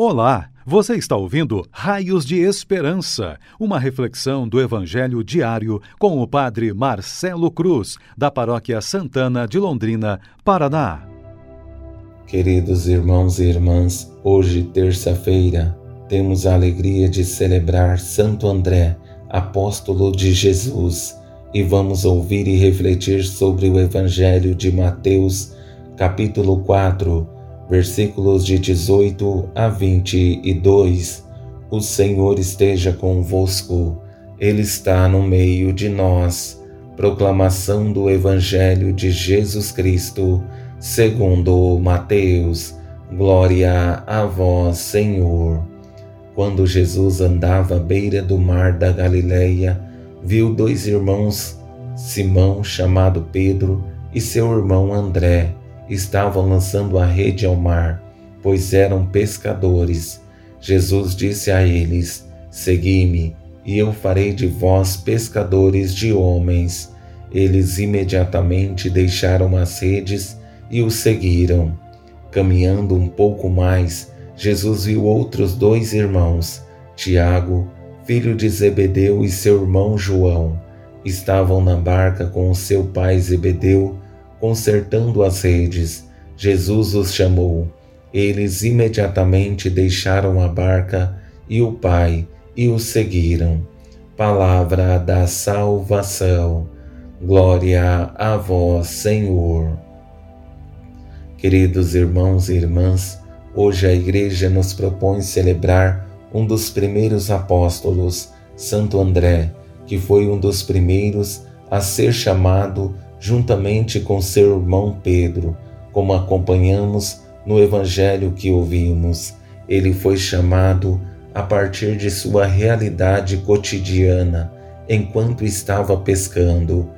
Olá, você está ouvindo Raios de Esperança, uma reflexão do Evangelho diário com o Padre Marcelo Cruz, da Paróquia Santana de Londrina, Paraná. Queridos irmãos e irmãs, hoje, terça-feira, temos a alegria de celebrar Santo André, apóstolo de Jesus, e vamos ouvir e refletir sobre o Evangelho de Mateus, capítulo 4 versículos de 18 a 22. O Senhor esteja convosco, Ele está no meio de nós. Proclamação do Evangelho de Jesus Cristo, segundo Mateus. Glória a vós, Senhor. Quando Jesus andava à beira do mar da Galileia, viu dois irmãos, Simão, chamado Pedro, e seu irmão André estavam lançando a rede ao mar, pois eram pescadores. Jesus disse a eles: Segui-me, e eu farei de vós pescadores de homens. Eles imediatamente deixaram as redes e o seguiram. Caminhando um pouco mais, Jesus viu outros dois irmãos, Tiago, filho de Zebedeu, e seu irmão João. Estavam na barca com seu pai Zebedeu consertando as redes, Jesus os chamou. Eles imediatamente deixaram a barca e o Pai e o seguiram. Palavra da salvação. Glória a vós, Senhor. Queridos irmãos e irmãs, hoje a Igreja nos propõe celebrar um dos primeiros apóstolos, Santo André, que foi um dos primeiros a ser chamado juntamente com seu irmão Pedro, como acompanhamos no evangelho que ouvimos. Ele foi chamado a partir de sua realidade cotidiana enquanto estava pescando.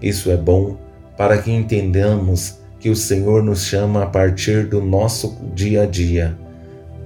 Isso é bom para que entendamos que o Senhor nos chama a partir do nosso dia a dia.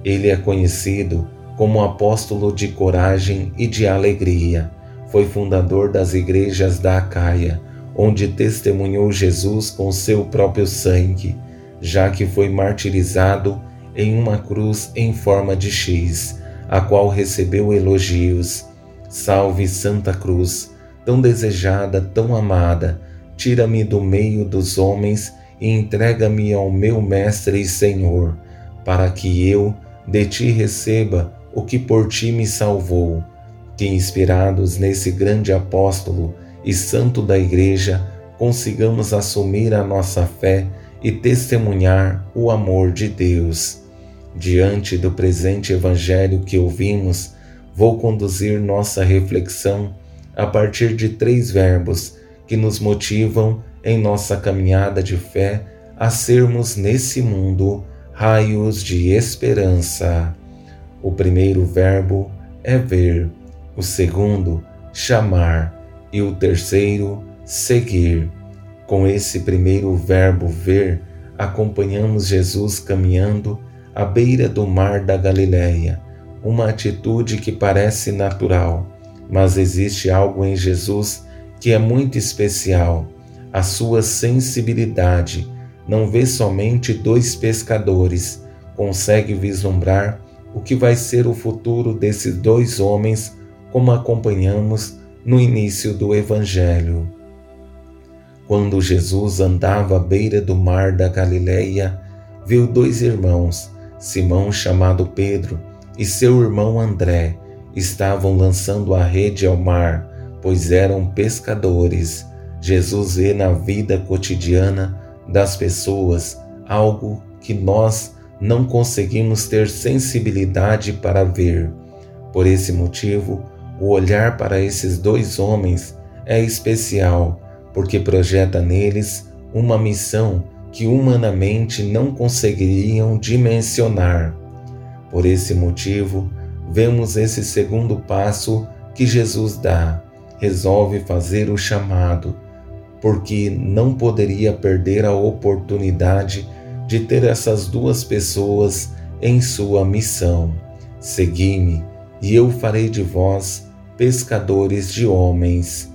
Ele é conhecido como apóstolo de coragem e de alegria. Foi fundador das igrejas da Acaia onde testemunhou Jesus com seu próprio sangue, já que foi martirizado em uma cruz em forma de X, a qual recebeu elogios. Salve Santa Cruz, tão desejada, tão amada, tira-me do meio dos homens e entrega-me ao meu Mestre e Senhor, para que eu de ti receba o que por ti me salvou. Que inspirados nesse grande apóstolo, e santo da Igreja, consigamos assumir a nossa fé e testemunhar o amor de Deus. Diante do presente Evangelho que ouvimos, vou conduzir nossa reflexão a partir de três verbos que nos motivam em nossa caminhada de fé a sermos nesse mundo raios de esperança. O primeiro verbo é ver, o segundo, chamar e o terceiro, seguir. Com esse primeiro verbo ver, acompanhamos Jesus caminhando à beira do mar da Galileia, uma atitude que parece natural, mas existe algo em Jesus que é muito especial. A sua sensibilidade não vê somente dois pescadores, consegue vislumbrar o que vai ser o futuro desses dois homens, como acompanhamos no início do Evangelho. Quando Jesus andava à beira do mar da Galileia, viu dois irmãos, Simão chamado Pedro e seu irmão André, estavam lançando a rede ao mar, pois eram pescadores. Jesus vê na vida cotidiana das pessoas algo que nós não conseguimos ter sensibilidade para ver. Por esse motivo, o olhar para esses dois homens é especial porque projeta neles uma missão que humanamente não conseguiriam dimensionar. Por esse motivo, vemos esse segundo passo que Jesus dá. Resolve fazer o chamado, porque não poderia perder a oportunidade de ter essas duas pessoas em sua missão. Segui-me, e eu farei de vós pescadores de homens.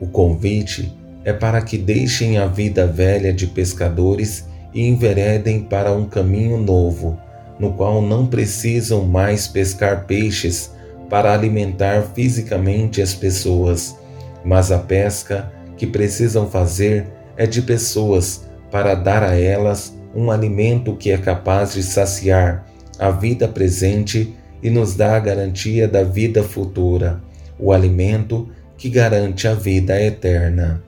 O convite é para que deixem a vida velha de pescadores e enveredem para um caminho novo, no qual não precisam mais pescar peixes para alimentar fisicamente as pessoas, mas a pesca que precisam fazer é de pessoas para dar a elas um alimento que é capaz de saciar a vida presente e nos dá a garantia da vida futura, o alimento que garante a vida eterna.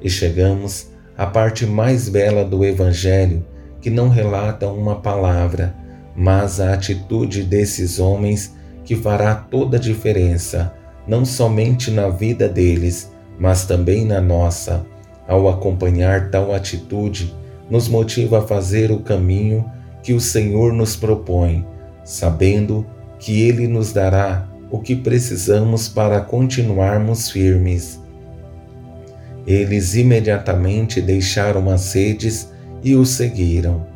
E chegamos à parte mais bela do Evangelho, que não relata uma palavra, mas a atitude desses homens que fará toda a diferença, não somente na vida deles, mas também na nossa. Ao acompanhar tal atitude, nos motiva a fazer o caminho que o Senhor nos propõe, sabendo que Ele nos dará o que precisamos para continuarmos firmes. Eles imediatamente deixaram as redes e o seguiram,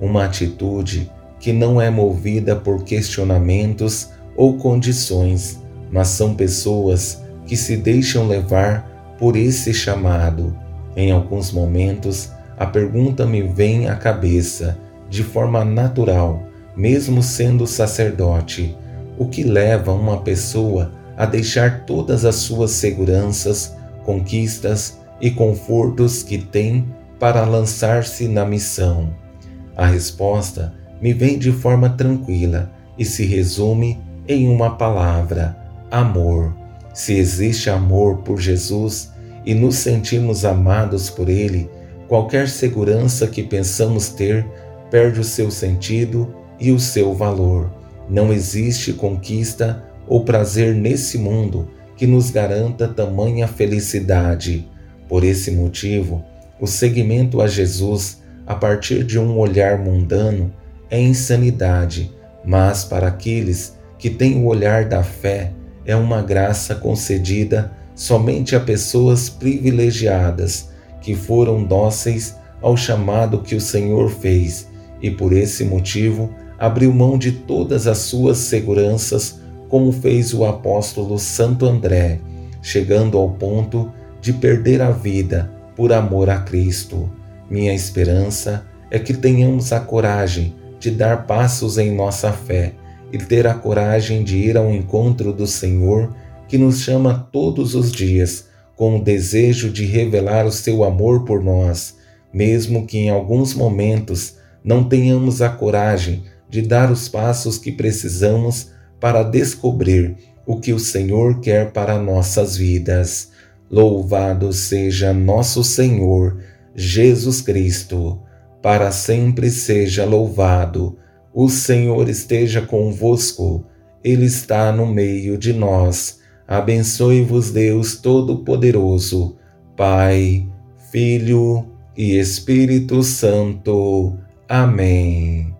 uma atitude que não é movida por questionamentos ou condições, mas são pessoas que se deixam levar por esse chamado. Em alguns momentos, a pergunta me vem à cabeça de forma natural, mesmo sendo sacerdote: o que leva uma pessoa a deixar todas as suas seguranças, conquistas e confortos que tem para lançar-se na missão? A resposta me vem de forma tranquila e se resume em uma palavra: amor. Se existe amor por Jesus e nos sentimos amados por Ele, qualquer segurança que pensamos ter perde o seu sentido e o seu valor. Não existe conquista ou prazer nesse mundo que nos garanta tamanha felicidade. Por esse motivo, o seguimento a Jesus a partir de um olhar mundano é insanidade, mas para aqueles que têm o olhar da fé, é uma graça concedida somente a pessoas privilegiadas que foram dóceis ao chamado que o Senhor fez e por esse motivo abriu mão de todas as suas seguranças, como fez o apóstolo Santo André, chegando ao ponto de perder a vida por amor a Cristo. Minha esperança é que tenhamos a coragem de dar passos em nossa fé e ter a coragem de ir ao encontro do Senhor que nos chama todos os dias com o desejo de revelar o seu amor por nós, mesmo que em alguns momentos não tenhamos a coragem de dar os passos que precisamos para descobrir o que o Senhor quer para nossas vidas. Louvado seja nosso Senhor Jesus Cristo, para sempre seja louvado. O Senhor esteja convosco, Ele está no meio de nós Abençoe-vos Deus Todo-Poderoso, Pai, Filho e Espírito Santo. Amém.